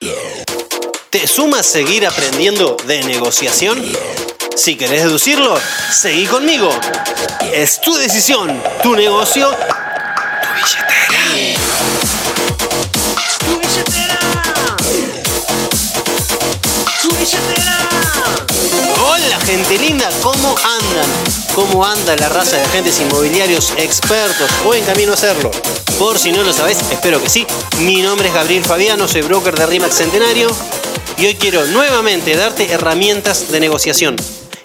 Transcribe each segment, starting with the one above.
¿Te sumas seguir aprendiendo de negociación? Si querés deducirlo, seguí conmigo. Es tu decisión, tu negocio, tu billetera. Tu billetera. Tu billetera. Hola gente linda, ¿cómo andan? ¿Cómo anda la raza de agentes inmobiliarios expertos o en camino a hacerlo? Por si no lo sabés, espero que sí. Mi nombre es Gabriel Fabiano, soy broker de RIMAX Centenario y hoy quiero nuevamente darte herramientas de negociación.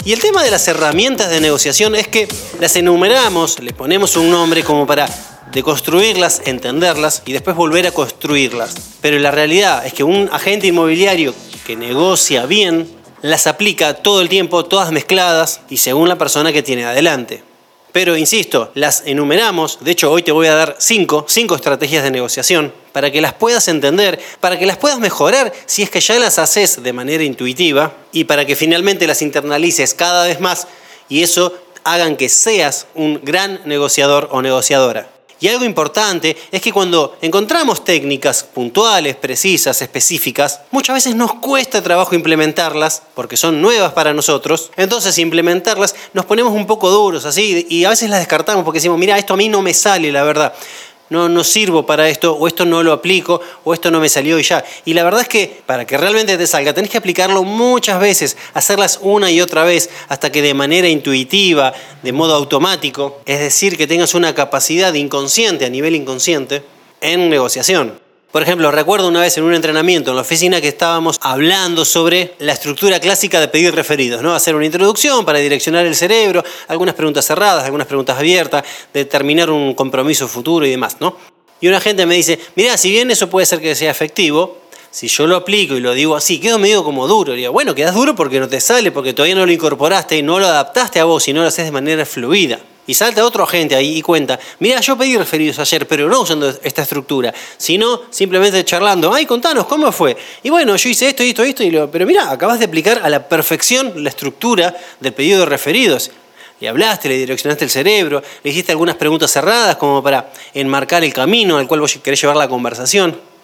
Y el tema de las herramientas de negociación es que las enumeramos, le ponemos un nombre como para deconstruirlas, entenderlas y después volver a construirlas. Pero la realidad es que un agente inmobiliario que negocia bien las aplica todo el tiempo, todas mezcladas y según la persona que tiene adelante. Pero insisto, las enumeramos, de hecho hoy te voy a dar cinco, cinco estrategias de negociación para que las puedas entender, para que las puedas mejorar si es que ya las haces de manera intuitiva y para que finalmente las internalices cada vez más y eso hagan que seas un gran negociador o negociadora. Y algo importante es que cuando encontramos técnicas puntuales, precisas, específicas, muchas veces nos cuesta trabajo implementarlas porque son nuevas para nosotros. Entonces implementarlas nos ponemos un poco duros así y a veces las descartamos porque decimos, mira, esto a mí no me sale, la verdad no, no sirvo para esto, o esto no lo aplico, o esto no me salió y ya. Y la verdad es que para que realmente te salga, tenés que aplicarlo muchas veces, hacerlas una y otra vez, hasta que de manera intuitiva, de modo automático, es decir, que tengas una capacidad inconsciente, a nivel inconsciente, en negociación. Por ejemplo, recuerdo una vez en un entrenamiento en la oficina que estábamos hablando sobre la estructura clásica de pedir referidos, ¿no? Hacer una introducción para direccionar el cerebro, algunas preguntas cerradas, algunas preguntas abiertas, determinar un compromiso futuro y demás, ¿no? Y una gente me dice, mira, si bien eso puede ser que sea efectivo, si yo lo aplico y lo digo así, quedo medio como duro. digo, bueno, quedas duro porque no te sale, porque todavía no lo incorporaste y no lo adaptaste a vos y no lo haces de manera fluida. Y salta otro agente ahí y cuenta, mira, yo pedí referidos ayer, pero no usando esta estructura, sino simplemente charlando, ay, contanos, ¿cómo fue? Y bueno, yo hice esto, esto, esto, y lo, pero mira, acabas de aplicar a la perfección la estructura del pedido de referidos. Le hablaste, le direccionaste el cerebro, le hiciste algunas preguntas cerradas como para enmarcar el camino al cual vos querés llevar la conversación.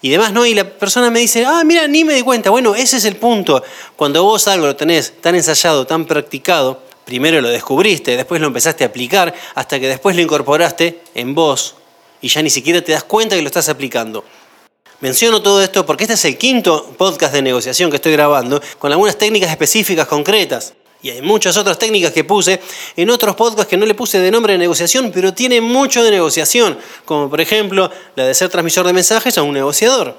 Y demás, ¿no? Y la persona me dice, ah, mira, ni me di cuenta. Bueno, ese es el punto. Cuando vos algo lo tenés tan ensayado, tan practicado, primero lo descubriste, después lo empezaste a aplicar, hasta que después lo incorporaste en vos y ya ni siquiera te das cuenta que lo estás aplicando. Menciono todo esto porque este es el quinto podcast de negociación que estoy grabando con algunas técnicas específicas concretas. Y hay muchas otras técnicas que puse en otros podcasts que no le puse de nombre de negociación, pero tiene mucho de negociación, como por ejemplo la de ser transmisor de mensajes a un negociador,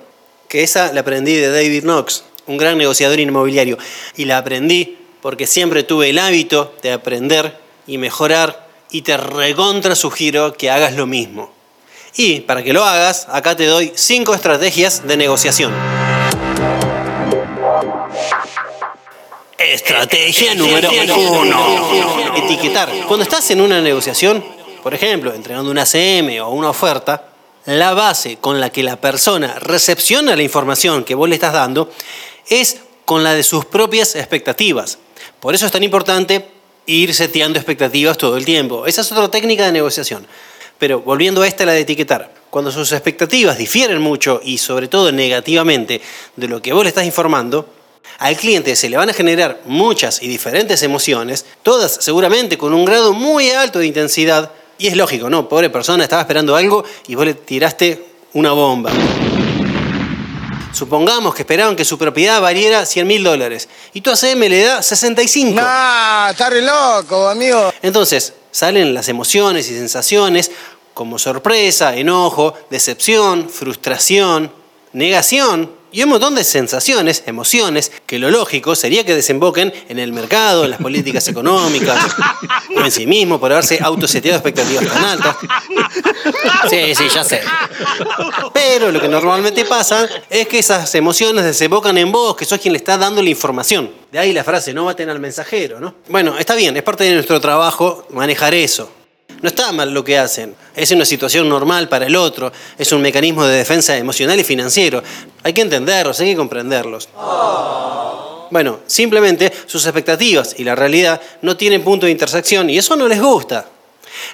que esa la aprendí de David Knox, un gran negociador inmobiliario, y la aprendí porque siempre tuve el hábito de aprender y mejorar y te recontra sugiero que hagas lo mismo. Y para que lo hagas, acá te doy 5 estrategias de negociación. Estrategia número 1. Etiquetar. Cuando estás en una negociación, por ejemplo, entregando una CM o una oferta, la base con la que la persona recepciona la información que vos le estás dando es con la de sus propias expectativas. Por eso es tan importante ir seteando expectativas todo el tiempo. Esa es otra técnica de negociación. Pero volviendo a esta, la de etiquetar. Cuando sus expectativas difieren mucho y sobre todo negativamente de lo que vos le estás informando, al cliente se le van a generar muchas y diferentes emociones, todas seguramente con un grado muy alto de intensidad. Y es lógico, ¿no? Pobre persona, estaba esperando algo y vos le tiraste una bomba. Supongamos que esperaban que su propiedad valiera 100 mil dólares y tu ACM le da 65. ¡Nah! ¡Está re loco, amigo! Entonces, salen las emociones y sensaciones como sorpresa, enojo, decepción, frustración, negación y un montón de sensaciones, emociones, que lo lógico sería que desemboquen en el mercado, en las políticas económicas, o en sí mismo por haberse autoseteado expectativas tan altas. Sí, sí, ya sé. Pero lo que normalmente pasa es que esas emociones desembocan en vos, que sos quien le está dando la información. De ahí la frase, no maten al mensajero, ¿no? Bueno, está bien, es parte de nuestro trabajo manejar eso. No está mal lo que hacen. Es una situación normal para el otro. Es un mecanismo de defensa emocional y financiero. Hay que entenderlos, hay que comprenderlos. Bueno, simplemente sus expectativas y la realidad no tienen punto de intersección y eso no les gusta.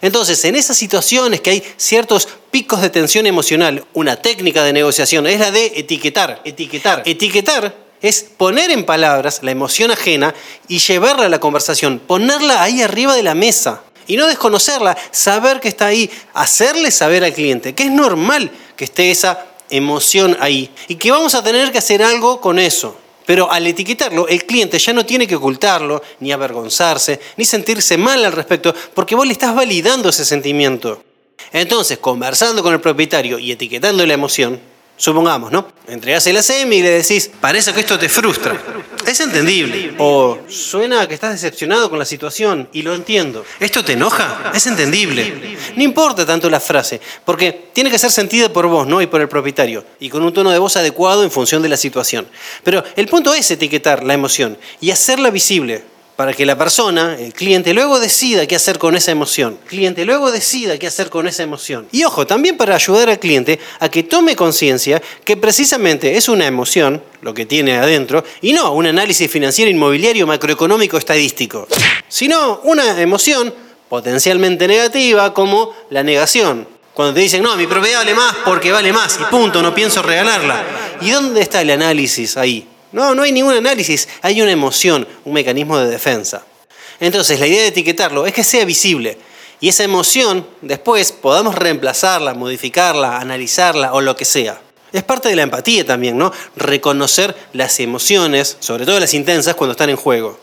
Entonces, en esas situaciones que hay ciertos picos de tensión emocional, una técnica de negociación es la de etiquetar, etiquetar. Etiquetar es poner en palabras la emoción ajena y llevarla a la conversación, ponerla ahí arriba de la mesa y no desconocerla, saber que está ahí, hacerle saber al cliente que es normal que esté esa emoción ahí y que vamos a tener que hacer algo con eso. Pero al etiquetarlo, el cliente ya no tiene que ocultarlo, ni avergonzarse, ni sentirse mal al respecto, porque vos le estás validando ese sentimiento. Entonces, conversando con el propietario y etiquetando la emoción, Supongamos, ¿no? Entregás el ACM y le decís, parece que esto te frustra. Es entendible. O suena que estás decepcionado con la situación y lo entiendo. ¿Esto te enoja? Es entendible. No importa tanto la frase, porque tiene que ser sentida por vos, ¿no? Y por el propietario. Y con un tono de voz adecuado en función de la situación. Pero el punto es etiquetar la emoción y hacerla visible para que la persona, el cliente, luego decida qué hacer con esa emoción. Cliente luego decida qué hacer con esa emoción. Y ojo, también para ayudar al cliente a que tome conciencia que precisamente es una emoción, lo que tiene adentro, y no un análisis financiero, inmobiliario, macroeconómico, estadístico, sino una emoción potencialmente negativa como la negación. Cuando te dicen, no, mi propiedad vale más porque vale más, y punto, no pienso regalarla. ¿Y dónde está el análisis ahí? No, no hay ningún análisis, hay una emoción, un mecanismo de defensa. Entonces, la idea de etiquetarlo es que sea visible y esa emoción después podamos reemplazarla, modificarla, analizarla o lo que sea. Es parte de la empatía también, ¿no? Reconocer las emociones, sobre todo las intensas, cuando están en juego.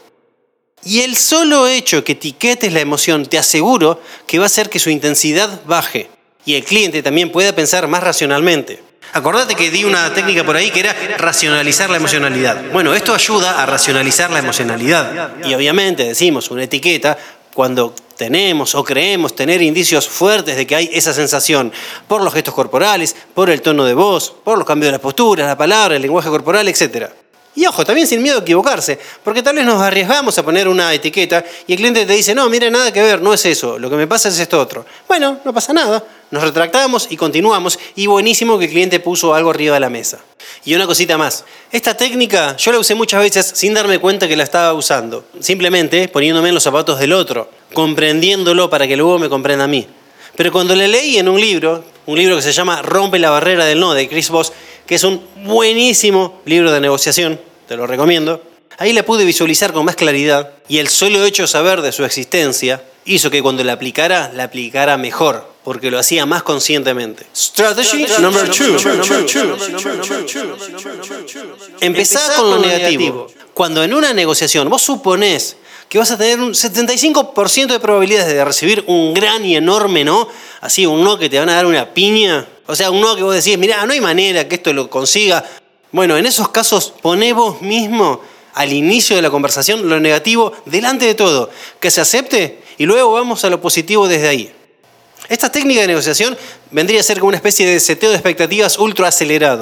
Y el solo hecho que etiquetes la emoción, te aseguro que va a hacer que su intensidad baje y el cliente también pueda pensar más racionalmente. Acordate que di una técnica por ahí que era racionalizar la emocionalidad. Bueno, esto ayuda a racionalizar la emocionalidad. Y obviamente decimos una etiqueta cuando tenemos o creemos tener indicios fuertes de que hay esa sensación por los gestos corporales, por el tono de voz, por los cambios de las posturas, la palabra, el lenguaje corporal, etc. Y ojo, también sin miedo a equivocarse, porque tal vez nos arriesgamos a poner una etiqueta y el cliente te dice, no, mire, nada que ver, no es eso, lo que me pasa es esto otro. Bueno, no pasa nada, nos retractamos y continuamos y buenísimo que el cliente puso algo arriba de la mesa. Y una cosita más, esta técnica yo la usé muchas veces sin darme cuenta que la estaba usando, simplemente poniéndome en los zapatos del otro, comprendiéndolo para que luego me comprenda a mí. Pero cuando la leí en un libro, un libro que se llama Rompe la barrera del no, de Chris Voss, que es un buenísimo libro de negociación, te lo recomiendo. Ahí la pude visualizar con más claridad y el solo hecho de saber de su existencia hizo que cuando la aplicara, la aplicara mejor, porque lo hacía más conscientemente. Strategy number two. Empezá con lo negativo. Cuando en una negociación vos suponés que vas a tener un 75% de probabilidades de recibir un gran y enorme no, así un no que te van a dar una piña, o sea, un no que vos decís, mira, no hay manera que esto lo consiga. Bueno, en esos casos poné vos mismo al inicio de la conversación lo negativo delante de todo, que se acepte y luego vamos a lo positivo desde ahí. Esta técnica de negociación vendría a ser como una especie de seteo de expectativas ultra acelerado.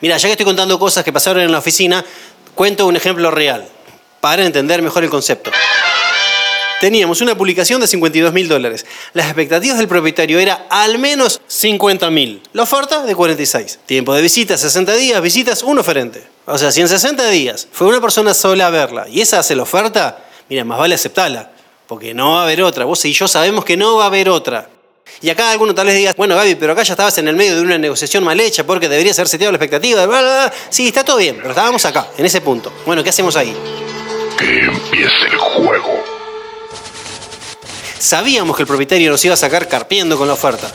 Mira, ya que estoy contando cosas que pasaron en la oficina, cuento un ejemplo real para entender mejor el concepto. Teníamos una publicación de 52 mil dólares. Las expectativas del propietario era al menos 50 mil. La oferta de 46. Tiempo de visita 60 días, visitas un oferente. O sea, si en 60 días fue una persona sola a verla y esa hace la oferta, mira, más vale aceptarla. Porque no va a haber otra. Vos y yo sabemos que no va a haber otra. Y acá alguno tal vez diga, bueno Gaby, pero acá ya estabas en el medio de una negociación mal hecha porque debería ser seteado la expectativa. Sí, está todo bien, pero estábamos acá, en ese punto. Bueno, ¿qué hacemos ahí? Que empiece el juego. Sabíamos que el propietario nos iba a sacar carpiendo con la oferta,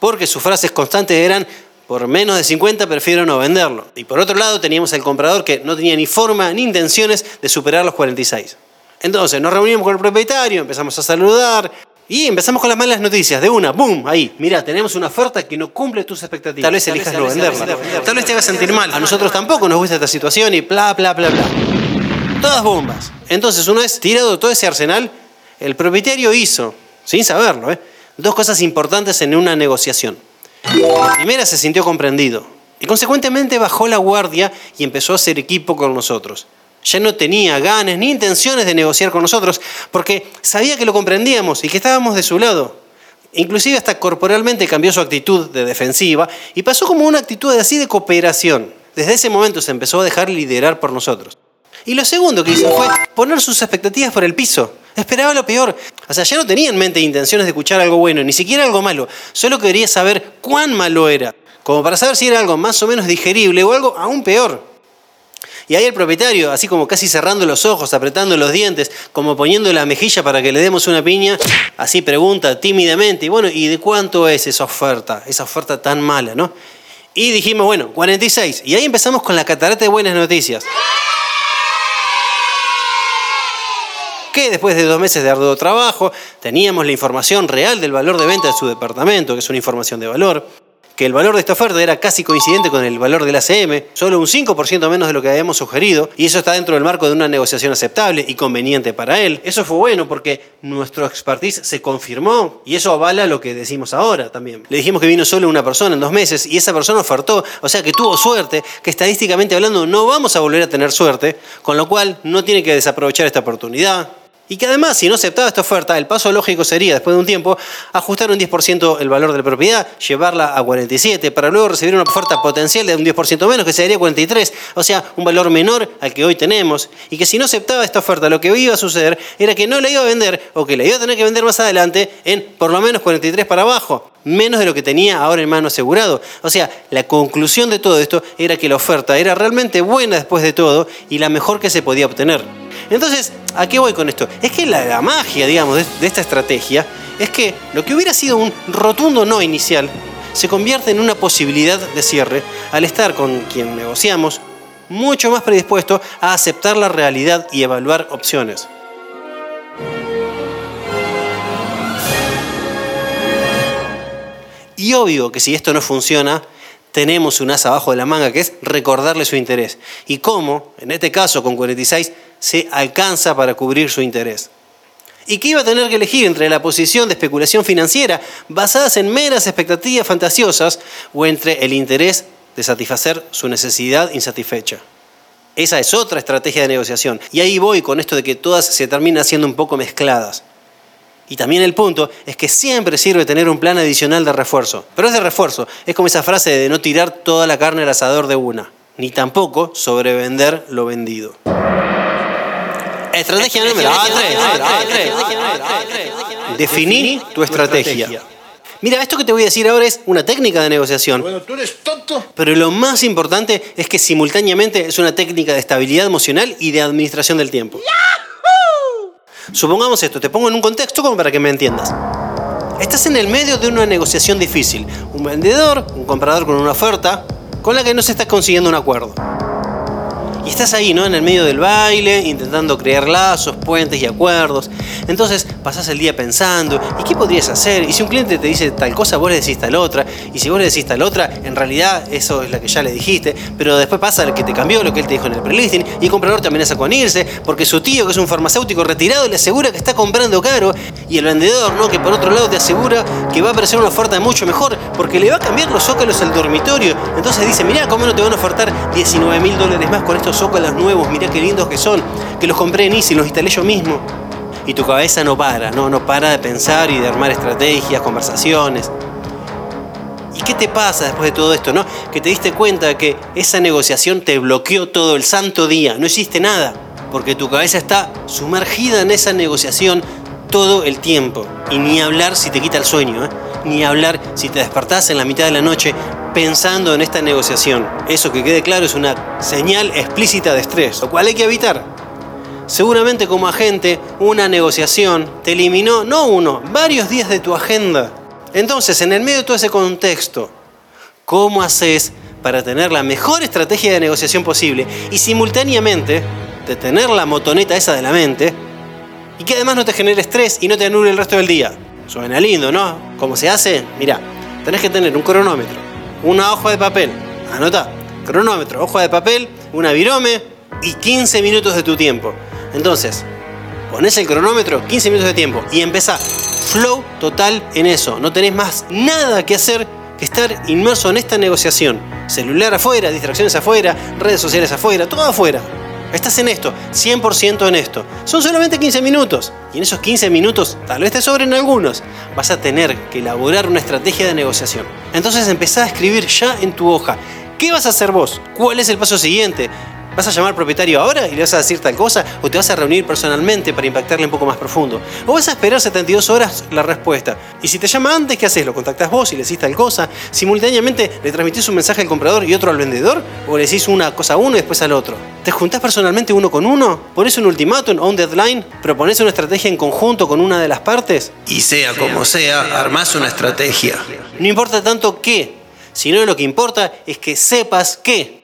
porque sus frases constantes eran, por menos de 50 prefiero no venderlo. Y por otro lado teníamos al comprador que no tenía ni forma ni intenciones de superar los 46. Entonces nos reunimos con el propietario, empezamos a saludar y empezamos con las malas noticias. De una, ¡boom! Ahí, mira, tenemos una oferta que no cumple tus expectativas. Tal vez elijas no venderla. Tal vez te hagas sentir mal. A nosotros tampoco nos gusta esta situación y bla, bla, bla, bla. Todas bombas. Entonces, una vez tirado todo ese arsenal, el propietario hizo, sin saberlo, ¿eh? dos cosas importantes en una negociación. La primera se sintió comprendido y consecuentemente bajó la guardia y empezó a hacer equipo con nosotros. Ya no tenía ganas ni intenciones de negociar con nosotros porque sabía que lo comprendíamos y que estábamos de su lado. Inclusive hasta corporalmente cambió su actitud de defensiva y pasó como una actitud así de cooperación. Desde ese momento se empezó a dejar liderar por nosotros. Y lo segundo que hizo fue poner sus expectativas por el piso. Esperaba lo peor. O sea, ya no tenía en mente intenciones de escuchar algo bueno, ni siquiera algo malo. Solo quería saber cuán malo era, como para saber si era algo más o menos digerible o algo aún peor. Y ahí el propietario, así como casi cerrando los ojos, apretando los dientes, como poniendo la mejilla para que le demos una piña, así pregunta tímidamente, y bueno, ¿y de cuánto es esa oferta? Esa oferta tan mala, ¿no? Y dijimos, bueno, 46. Y ahí empezamos con la catarata de buenas noticias. Que después de dos meses de arduo trabajo teníamos la información real del valor de venta de su departamento, que es una información de valor que el valor de esta oferta era casi coincidente con el valor del ACM, solo un 5% menos de lo que habíamos sugerido, y eso está dentro del marco de una negociación aceptable y conveniente para él. Eso fue bueno porque nuestro expertise se confirmó y eso avala lo que decimos ahora también. Le dijimos que vino solo una persona en dos meses y esa persona ofertó, o sea que tuvo suerte, que estadísticamente hablando no vamos a volver a tener suerte, con lo cual no tiene que desaprovechar esta oportunidad. Y que además, si no aceptaba esta oferta, el paso lógico sería, después de un tiempo, ajustar un 10% el valor de la propiedad, llevarla a 47, para luego recibir una oferta potencial de un 10% menos, que sería 43, o sea, un valor menor al que hoy tenemos. Y que si no aceptaba esta oferta, lo que iba a suceder era que no la iba a vender, o que la iba a tener que vender más adelante, en por lo menos 43 para abajo menos de lo que tenía ahora en mano asegurado. O sea, la conclusión de todo esto era que la oferta era realmente buena después de todo y la mejor que se podía obtener. Entonces, ¿a qué voy con esto? Es que la, magia, digamos, de, esta estrategia es que lo que hubiera sido un rotundo no inicial se convierte en una posibilidad de cierre al estar con quien negociamos mucho más predispuesto a aceptar la realidad y evaluar opciones. Y obvio que si esto no funciona, tenemos un as abajo de la manga, que es recordarle su interés. Y cómo, en este caso con 46, se alcanza para cubrir su interés. Y que iba a tener que elegir entre la posición de especulación financiera basadas en meras expectativas fantasiosas o entre el interés de satisfacer su necesidad insatisfecha. Esa es otra estrategia de negociación. Y ahí voy con esto de que todas se terminan siendo un poco mezcladas. Y también el punto es que siempre sirve tener un plan adicional de refuerzo. Pero es de refuerzo, es como esa frase de no tirar toda la carne al asador de una, ni tampoco sobrevender lo vendido. Estrategia número 3. Definí tu estrategia. Mira, esto que te voy a decir ahora es una técnica de negociación. Bueno, tú eres tonto. Pero lo más importante es que simultáneamente es una técnica de estabilidad emocional y de administración del tiempo. Supongamos esto, te pongo en un contexto como para que me entiendas. Estás en el medio de una negociación difícil. Un vendedor, un comprador con una oferta, con la que no se está consiguiendo un acuerdo. Y estás ahí, ¿no? En el medio del baile, intentando crear lazos, puentes y acuerdos. Entonces pasás el día pensando, ¿y qué podrías hacer? Y si un cliente te dice tal cosa, vos le decís tal otra. Y si vos le decís tal otra, en realidad eso es la que ya le dijiste. Pero después pasa el que te cambió lo que él te dijo en el prelisting. Y el comprador te amenaza con irse, porque su tío, que es un farmacéutico retirado, le asegura que está comprando caro. Y el vendedor, ¿no? Que por otro lado te asegura que va a aparecer una oferta mucho mejor, porque le va a cambiar los zócalos al dormitorio. Entonces dice, mirá, ¿cómo no te van a ofertar 19 mil dólares más con esto zócalos nuevos, mirá qué lindos que son, que los compré en Easy, los instalé yo mismo. Y tu cabeza no para, no, no para de pensar y de armar estrategias, conversaciones. ¿Y qué te pasa después de todo esto, no? Que te diste cuenta que esa negociación te bloqueó todo el santo día, no hiciste nada, porque tu cabeza está sumergida en esa negociación todo el tiempo. Y ni hablar si te quita el sueño, ¿eh? ni hablar si te despertás en la mitad de la noche pensando en esta negociación. Eso que quede claro es una señal explícita de estrés, lo cual hay que evitar. Seguramente como agente, una negociación te eliminó no uno, varios días de tu agenda. Entonces, en el medio de todo ese contexto, ¿cómo haces para tener la mejor estrategia de negociación posible y simultáneamente de tener la motoneta esa de la mente y que además no te genere estrés y no te anule el resto del día? Suena lindo, ¿no? ¿Cómo se hace? Mira, tenés que tener un cronómetro una hoja de papel. Anota, cronómetro, hoja de papel, una virome y 15 minutos de tu tiempo. Entonces, pones el cronómetro, 15 minutos de tiempo y empezá. Flow total en eso. No tenés más nada que hacer que estar inmerso en esta negociación. Celular afuera, distracciones afuera, redes sociales afuera, todo afuera. Estás en esto, 100% en esto. Son solamente 15 minutos. Y en esos 15 minutos, tal vez te sobren algunos, vas a tener que elaborar una estrategia de negociación. Entonces empezá a escribir ya en tu hoja. ¿Qué vas a hacer vos? ¿Cuál es el paso siguiente? ¿Vas a llamar al propietario ahora y le vas a decir tal cosa? ¿O te vas a reunir personalmente para impactarle un poco más profundo? ¿O vas a esperar 72 horas la respuesta? Y si te llama antes, ¿qué haces? ¿Lo contactas vos y le decís tal cosa? ¿Simultáneamente le transmitís un mensaje al comprador y otro al vendedor? ¿O le decís una cosa a uno y después al otro? ¿Te juntás personalmente uno con uno? ¿Pones un ultimátum o un deadline? ¿Propones una estrategia en conjunto con una de las partes? Y sea como sea, armás una estrategia. No importa tanto qué, sino lo que importa es que sepas qué.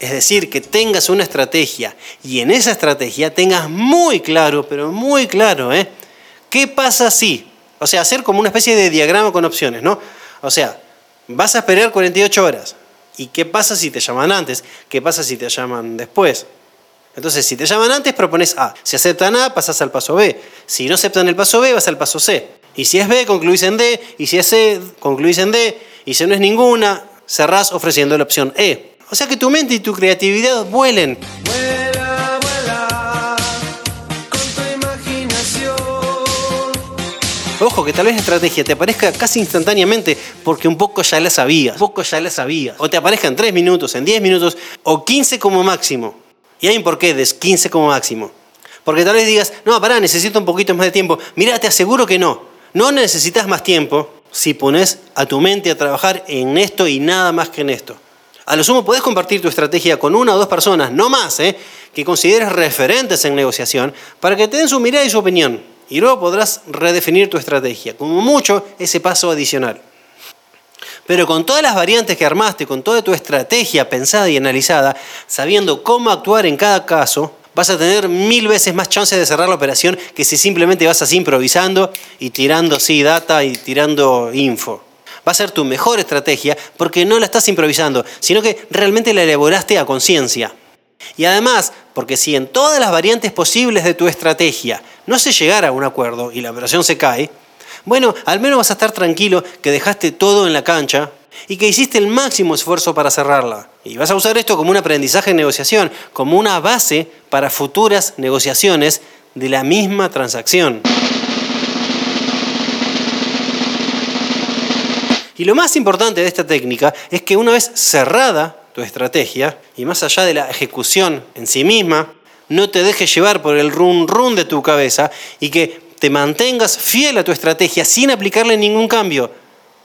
Es decir, que tengas una estrategia y en esa estrategia tengas muy claro, pero muy claro, ¿eh? ¿Qué pasa si? O sea, hacer como una especie de diagrama con opciones, ¿no? O sea, vas a esperar 48 horas. ¿Y qué pasa si te llaman antes? ¿Qué pasa si te llaman después? Entonces, si te llaman antes, propones A. Si aceptan A, pasas al paso B. Si no aceptan el paso B, vas al paso C. Y si es B, concluís en D. Y si es C, concluís en D. Y si no es ninguna, cerrás ofreciendo la opción E. O sea que tu mente y tu creatividad vuelen. Vuela, vuela, con tu imaginación. Ojo, que tal vez la estrategia te aparezca casi instantáneamente porque un poco ya la sabías. Un poco ya la sabías. O te aparezca en 3 minutos, en 10 minutos o 15 como máximo. Y hay un porqué de 15 como máximo. Porque tal vez digas, no, pará, necesito un poquito más de tiempo. Mira, te aseguro que no. No necesitas más tiempo si pones a tu mente a trabajar en esto y nada más que en esto. A lo sumo podés compartir tu estrategia con una o dos personas, no más, ¿eh? que consideres referentes en negociación, para que te den su mirada y su opinión. Y luego podrás redefinir tu estrategia, como mucho ese paso adicional. Pero con todas las variantes que armaste, con toda tu estrategia pensada y analizada, sabiendo cómo actuar en cada caso, vas a tener mil veces más chances de cerrar la operación que si simplemente vas así improvisando y tirando así data y tirando info va a ser tu mejor estrategia porque no la estás improvisando, sino que realmente la elaboraste a conciencia. Y además, porque si en todas las variantes posibles de tu estrategia no se llegara a un acuerdo y la operación se cae, bueno, al menos vas a estar tranquilo que dejaste todo en la cancha y que hiciste el máximo esfuerzo para cerrarla. Y vas a usar esto como un aprendizaje en negociación, como una base para futuras negociaciones de la misma transacción. Y lo más importante de esta técnica es que una vez cerrada tu estrategia, y más allá de la ejecución en sí misma, no te dejes llevar por el run run de tu cabeza y que te mantengas fiel a tu estrategia sin aplicarle ningún cambio.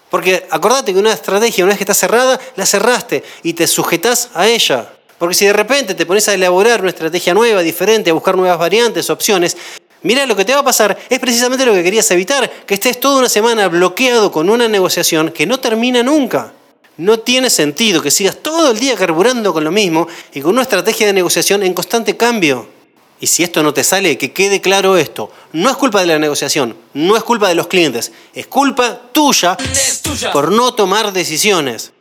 Porque acordate que una estrategia, una vez que está cerrada, la cerraste y te sujetas a ella. Porque si de repente te pones a elaborar una estrategia nueva, diferente, a buscar nuevas variantes, opciones, Mira, lo que te va a pasar es precisamente lo que querías evitar, que estés toda una semana bloqueado con una negociación que no termina nunca. No tiene sentido que sigas todo el día carburando con lo mismo y con una estrategia de negociación en constante cambio. Y si esto no te sale, que quede claro esto. No es culpa de la negociación, no es culpa de los clientes, es culpa tuya, por no tomar decisiones.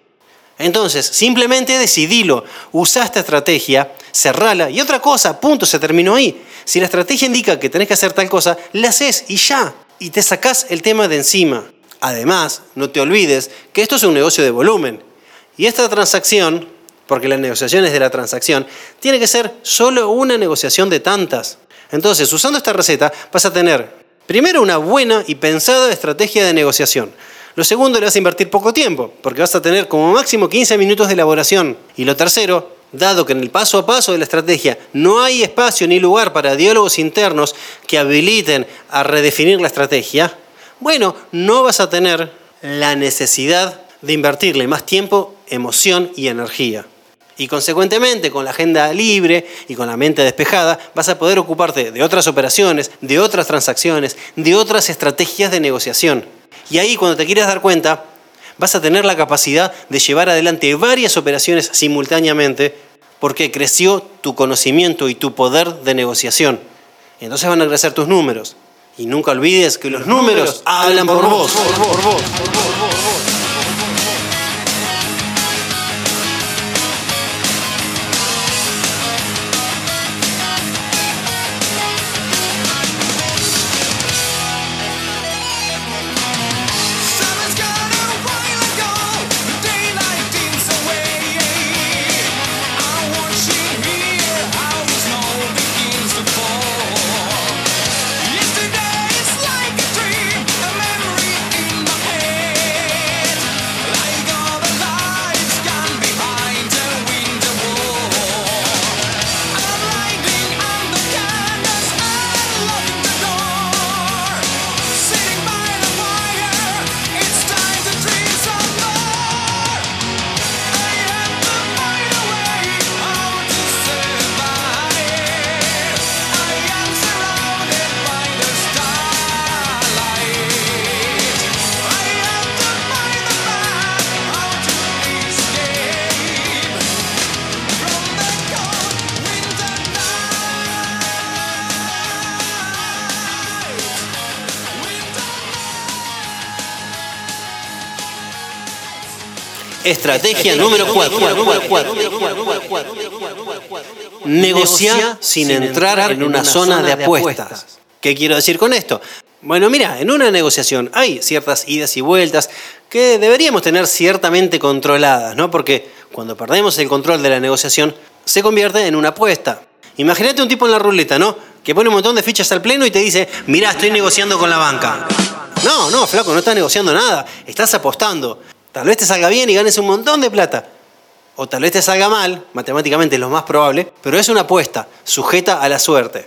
Entonces, simplemente decidilo, usa esta estrategia, cerrala y otra cosa, punto, se terminó ahí. Si la estrategia indica que tenés que hacer tal cosa, la haces y ya, y te sacás el tema de encima. Además, no te olvides que esto es un negocio de volumen. Y esta transacción, porque la negociación es de la transacción, tiene que ser solo una negociación de tantas. Entonces, usando esta receta, vas a tener primero una buena y pensada estrategia de negociación. Lo segundo, le vas a invertir poco tiempo, porque vas a tener como máximo 15 minutos de elaboración. Y lo tercero, dado que en el paso a paso de la estrategia no hay espacio ni lugar para diálogos internos que habiliten a redefinir la estrategia, bueno, no vas a tener la necesidad de invertirle más tiempo, emoción y energía. Y consecuentemente, con la agenda libre y con la mente despejada, vas a poder ocuparte de otras operaciones, de otras transacciones, de otras estrategias de negociación. Y ahí cuando te quieras dar cuenta, vas a tener la capacidad de llevar adelante varias operaciones simultáneamente porque creció tu conocimiento y tu poder de negociación. Entonces van a crecer tus números. Y nunca olvides que los números hablan por vos. Summer's Estrategia número 4. Negociar sin entrar en una zona de apuestas. ¿Qué quiero decir con esto? Bueno, mira, en una negociación hay ciertas idas y vueltas que deberíamos tener ciertamente controladas, ¿no? Porque cuando perdemos el control de la negociación, se convierte en una apuesta. Imagínate un tipo en la ruleta, ¿no? Que pone un montón de fichas al pleno y te dice, mirá, estoy negociando con la banca. No, no, flaco, no estás negociando nada, estás apostando. Tal vez te salga bien y ganes un montón de plata. O tal vez te salga mal, matemáticamente es lo más probable, pero es una apuesta, sujeta a la suerte.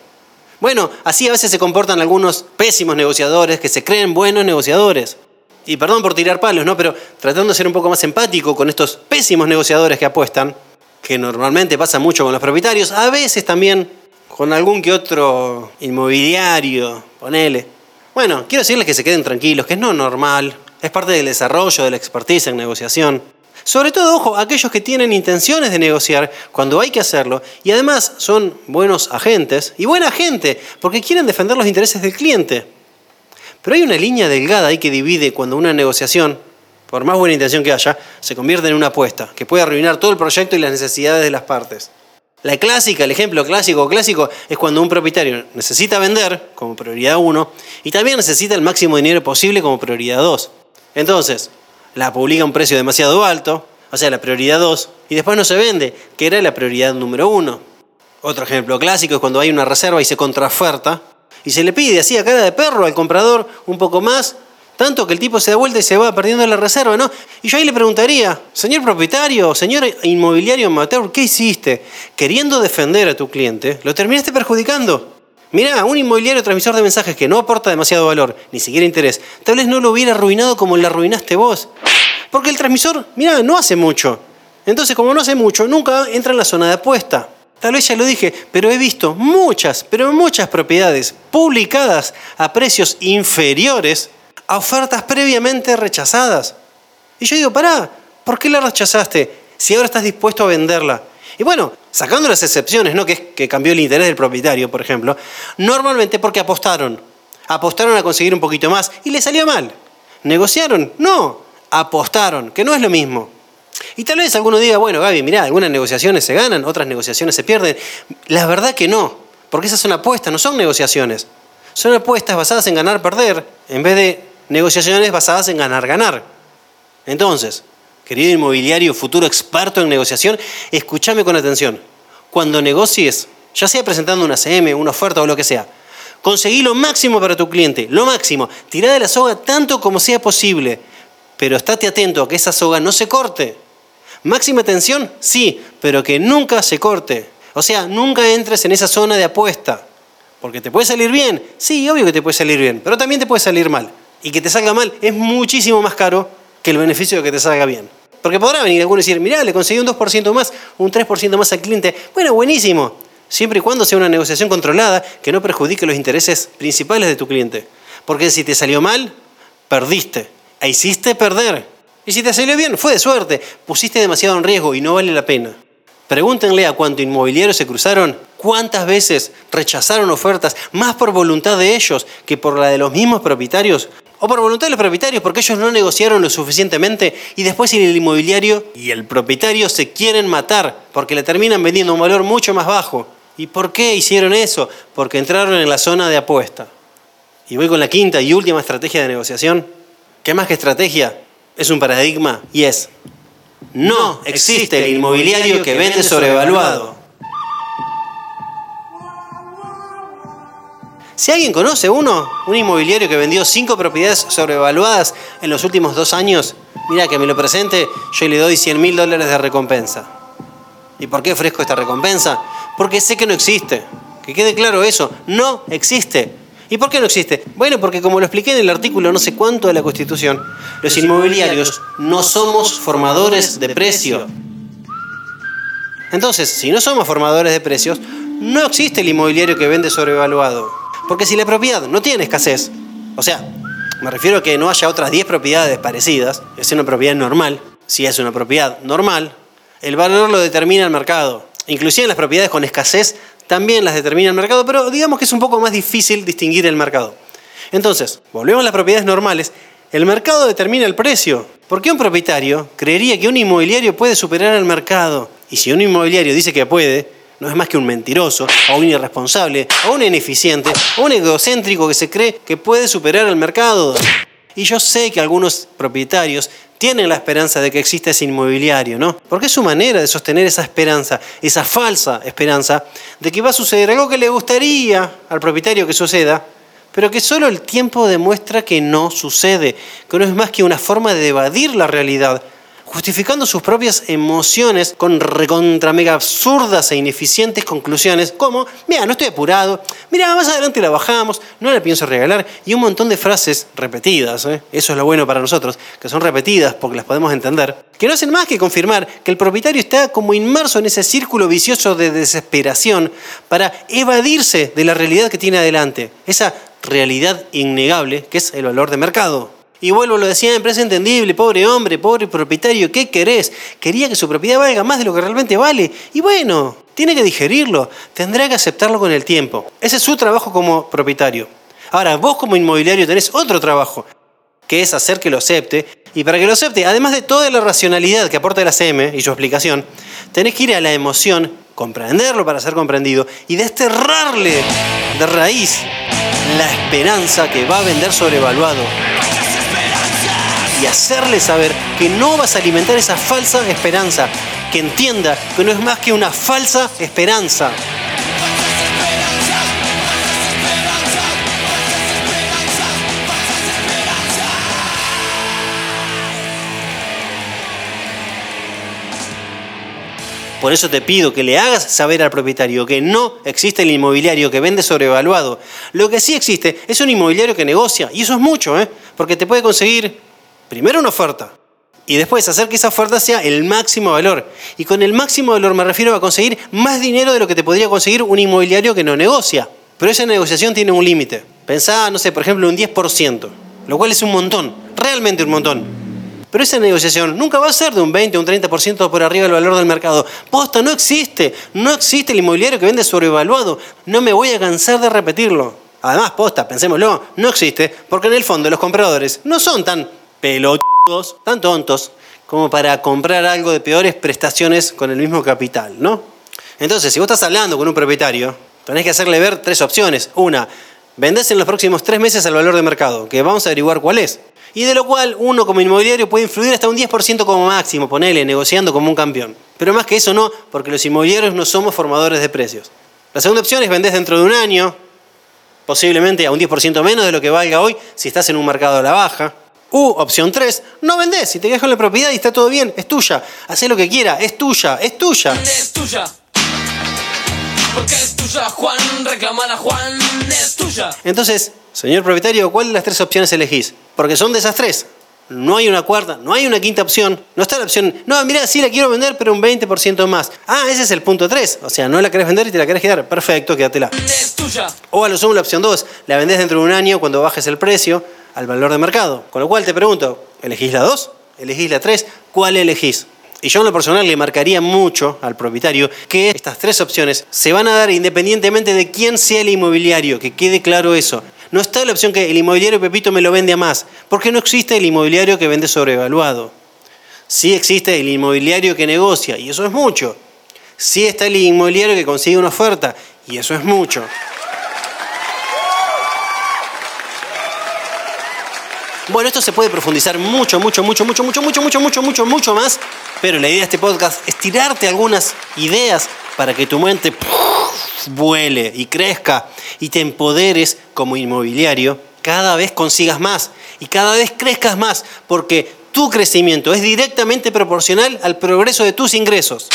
Bueno, así a veces se comportan algunos pésimos negociadores que se creen buenos negociadores. Y perdón por tirar palos, ¿no? Pero tratando de ser un poco más empático con estos pésimos negociadores que apuestan, que normalmente pasa mucho con los propietarios, a veces también con algún que otro inmobiliario, ponele. Bueno, quiero decirles que se queden tranquilos, que es no normal, es parte del desarrollo de la expertise en negociación. Sobre todo, ojo, aquellos que tienen intenciones de negociar cuando hay que hacerlo y además son buenos agentes y buena gente porque quieren defender los intereses del cliente. Pero hay una línea delgada ahí que divide cuando una negociación, por más buena intención que haya, se convierte en una apuesta que puede arruinar todo el proyecto y las necesidades de las partes. La clásica, el ejemplo clásico clásico es cuando un propietario necesita vender como prioridad 1 y también necesita el máximo dinero posible como prioridad 2. Entonces, la publica a un precio demasiado alto, o sea, la prioridad 2, y después no se vende, que era la prioridad número 1. Otro ejemplo clásico es cuando hay una reserva y se contraoferta, y se le pide así a cara de perro al comprador un poco más, tanto que el tipo se da vuelta y se va perdiendo la reserva, ¿no? Y yo ahí le preguntaría, señor propietario, señor inmobiliario amateur, ¿qué hiciste? Queriendo defender a tu cliente, lo terminaste perjudicando. Mirá, un inmobiliario transmisor de mensajes que no aporta demasiado valor, ni siquiera interés, tal vez no lo hubiera arruinado como le arruinaste vos. Porque el transmisor, mirá, no hace mucho. Entonces, como no hace mucho, nunca entra en la zona de apuesta. Tal vez ya lo dije, pero he visto muchas, pero muchas propiedades publicadas a precios inferiores a ofertas previamente rechazadas. Y yo digo, pará, ¿por qué la rechazaste si ahora estás dispuesto a venderla? Y bueno, sacando las excepciones, ¿no? Que que cambió el interés del propietario, por ejemplo, normalmente porque apostaron. Apostaron a conseguir un poquito más y le salió mal. ¿Negociaron? No, apostaron, que no es lo mismo. Y tal vez alguno diga, bueno, Gaby, mirá, algunas negociaciones se ganan, otras negociaciones se pierden. La verdad que no, porque esas son apuestas, no son negociaciones. Son apuestas basadas en ganar-perder, en vez de negociaciones basadas en ganar-ganar. Entonces, querido inmobiliario, futuro experto en negociación, escúchame con atención. Cuando negocies, ya sea presentando una CM, una oferta o lo que sea, conseguí lo máximo para tu cliente, lo máximo. Tirá de la soga tanto como sea posible, pero estate atento a que esa soga no se corte. Máxima tensión, sí, pero que nunca se corte. O sea, nunca entres en esa zona de apuesta. Porque te puede salir bien, sí, obvio que te puede salir bien, pero también te puede salir mal. Y que te salga mal es muchísimo más caro que el beneficio de que te salga bien. Porque podrá venir alguno y decir, mirá, le conseguí un 2% más, un 3% más al cliente. Bueno, buenísimo. Siempre y cuando sea una negociación controlada que no perjudique los intereses principales de tu cliente. Porque si te salió mal, perdiste. E hiciste perder. Y si te salió bien, fue de suerte. Pusiste demasiado en riesgo y no vale la pena. Pregúntenle a cuánto inmobiliarios se cruzaron, cuántas veces rechazaron ofertas, más por voluntad de ellos que por la de los mismos propietarios, o por voluntad de los propietarios porque ellos no negociaron lo suficientemente y después el inmobiliario y el propietario se quieren matar porque le terminan vendiendo un valor mucho más bajo. ¿Y por qué hicieron eso? Porque entraron en la zona de apuesta. Y voy con la quinta y última estrategia de negociación, que más que estrategia es un paradigma y es no existe el inmobiliario que vende sobrevaluado. Si alguien conoce uno, un inmobiliario que vendió cinco propiedades sobrevaluadas en los últimos dos años, mira que me lo presente, yo le doy 100 mil dólares de recompensa. ¿Y por qué ofrezco esta recompensa? Porque sé que no existe. Que quede claro eso, no existe. ¿Y por qué no existe? Bueno, porque como lo expliqué en el artículo no sé cuánto de la Constitución, los inmobiliarios no somos formadores de precio. Entonces, si no somos formadores de precios, no existe el inmobiliario que vende sobrevaluado. Porque si la propiedad no tiene escasez, o sea, me refiero a que no haya otras 10 propiedades parecidas, es una propiedad normal, si es una propiedad normal, el valor lo determina el mercado. Inclusive las propiedades con escasez también las determina el mercado, pero digamos que es un poco más difícil distinguir el mercado. Entonces, volvemos a las propiedades normales. El mercado determina el precio. ¿Por qué un propietario creería que un inmobiliario puede superar al mercado? Y si un inmobiliario dice que puede, no es más que un mentiroso, o un irresponsable, o un ineficiente, o un egocéntrico que se cree que puede superar al mercado. Y yo sé que algunos propietarios tienen la esperanza de que exista ese inmobiliario, ¿no? Porque es su manera de sostener esa esperanza, esa falsa esperanza, de que va a suceder algo que le gustaría al propietario que suceda, pero que solo el tiempo demuestra que no sucede, que no es más que una forma de evadir la realidad, justificando sus propias emociones con recontra mega absurdas e ineficientes conclusiones como, mira, no estoy apurado, mira, más adelante la bajamos, no la pienso regalar, y un montón de frases repetidas, ¿eh? eso es lo bueno para nosotros, que son repetidas porque las podemos entender, que no hacen más que confirmar que el propietario está como inmerso en ese círculo vicioso de desesperación para evadirse de la realidad que tiene adelante, esa realidad innegable que es el valor de mercado. Y vuelvo a lo de siempre, entendible, pobre hombre, pobre propietario, ¿qué querés? Quería que su propiedad valga más de lo que realmente vale. Y bueno, tiene que digerirlo, tendrá que aceptarlo con el tiempo. Ese es su trabajo como propietario. Ahora, vos como inmobiliario tenés otro trabajo, que es hacer que lo acepte. Y para que lo acepte, además de toda la racionalidad que aporta el ACM y su explicación, tenés que ir a la emoción, comprenderlo para ser comprendido y desterrarle de raíz la esperanza que va a vender sobrevaluado y hacerle saber que no vas a alimentar esa falsa esperanza, que entienda que no es más que una falsa esperanza. Por eso te pido que le hagas saber al propietario que no existe el inmobiliario que vende sobrevaluado. Lo que sí existe es un inmobiliario que negocia, y eso es mucho, ¿eh? porque te puede conseguir primero una oferta y después hacer que esa oferta sea el máximo valor. Y con el máximo valor me refiero a conseguir más dinero de lo que te podría conseguir un inmobiliario que no negocia. Pero esa negociación tiene un límite. Pensá, no sé, por ejemplo, un 10%, lo cual es un montón, realmente un montón. Pero esa negociación nunca va a ser de un 20 o un 30% por arriba del valor del mercado. Posta, no existe. No existe el inmobiliario que vende sobrevaluado. No me voy a cansar de repetirlo. Además, posta, pensémoslo, no existe porque en el fondo los compradores no son tan pelotudos, tan tontos, como para comprar algo de peores prestaciones con el mismo capital, ¿no? Entonces, si vos estás hablando con un propietario, tenés que hacerle ver tres opciones. Una, vendés en los próximos tres meses al valor de mercado, que vamos a averiguar cuál es. Y de lo cual uno como inmobiliario puede influir hasta un 10% como máximo, ponele, negociando como un campeón. Pero más que eso no, porque los inmobiliarios no somos formadores de precios. La segunda opción es vendés dentro de un año, posiblemente a un 10% menos de lo que valga hoy si estás en un mercado a la baja. U, opción 3, no vendés, si te quedas con la propiedad y está todo bien, es tuya. Hacé lo que quiera, es tuya, es tuya. Es tuya. Porque es tuya, Juan. Juan. Es tuya. Entonces, señor propietario, ¿cuál de las tres opciones elegís? Porque son de esas tres. No hay una cuarta, no hay una quinta opción. No está la opción, no, mira, sí la quiero vender, pero un 20% más. Ah, ese es el punto 3. O sea, no la querés vender y te la querés quedar. Perfecto, quédatela. Es tuya. O a lo sumo la opción 2, la vendés dentro de un año cuando bajes el precio al valor de mercado. Con lo cual te pregunto, ¿elegís la 2? ¿Elegís la 3? ¿Cuál elegís? Y yo en lo personal le marcaría mucho al propietario que estas tres opciones se van a dar independientemente de quién sea el inmobiliario, que quede claro eso. No está la opción que el inmobiliario Pepito me lo vende a más, porque no existe el inmobiliario que vende sobrevaluado. Sí existe el inmobiliario que negocia, y eso es mucho. Sí está el inmobiliario que consigue una oferta, y eso es mucho. Bueno, esto se puede profundizar mucho, mucho, mucho, mucho, mucho, mucho, mucho, mucho, mucho, mucho más. Pero la idea de este podcast es tirarte algunas ideas para que tu mente vuele y crezca y te empoderes como inmobiliario. Cada vez consigas más y cada vez crezcas más porque tu crecimiento es directamente proporcional al progreso de tus ingresos.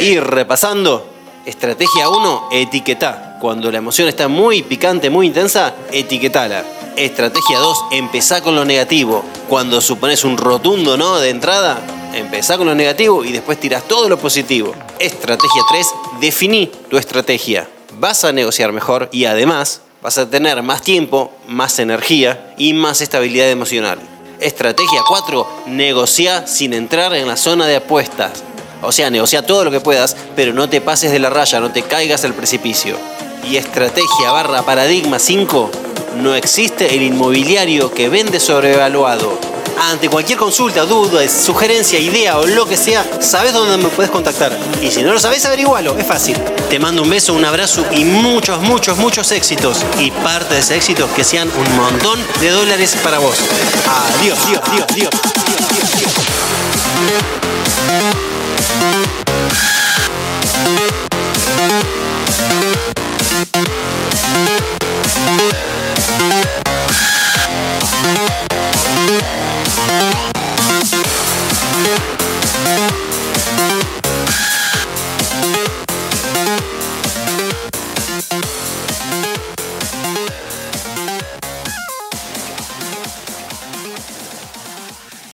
Y repasando, estrategia 1, etiquetá. Cuando la emoción está muy picante, muy intensa, etiquetala. Estrategia 2, empezá con lo negativo. Cuando supones un rotundo no de entrada, empezá con lo negativo y después tirás todo lo positivo. Estrategia 3, definí tu estrategia. Vas a negociar mejor y además vas a tener más tiempo, más energía y más estabilidad emocional. Estrategia 4, negocia sin entrar en la zona de apuestas. O sea, negocia todo lo que puedas, pero no te pases de la raya, no te caigas al precipicio. Y estrategia barra paradigma 5, no existe el inmobiliario que vende sobrevaluado. Ante cualquier consulta, duda, sugerencia, idea o lo que sea, sabes dónde me puedes contactar. Y si no lo sabes, averigualo, es fácil. Te mando un beso, un abrazo y muchos, muchos, muchos éxitos. Y parte de ese éxito que sean un montón de dólares para vos. Adiós, Dios, Dios, Dios, Dios, Dios.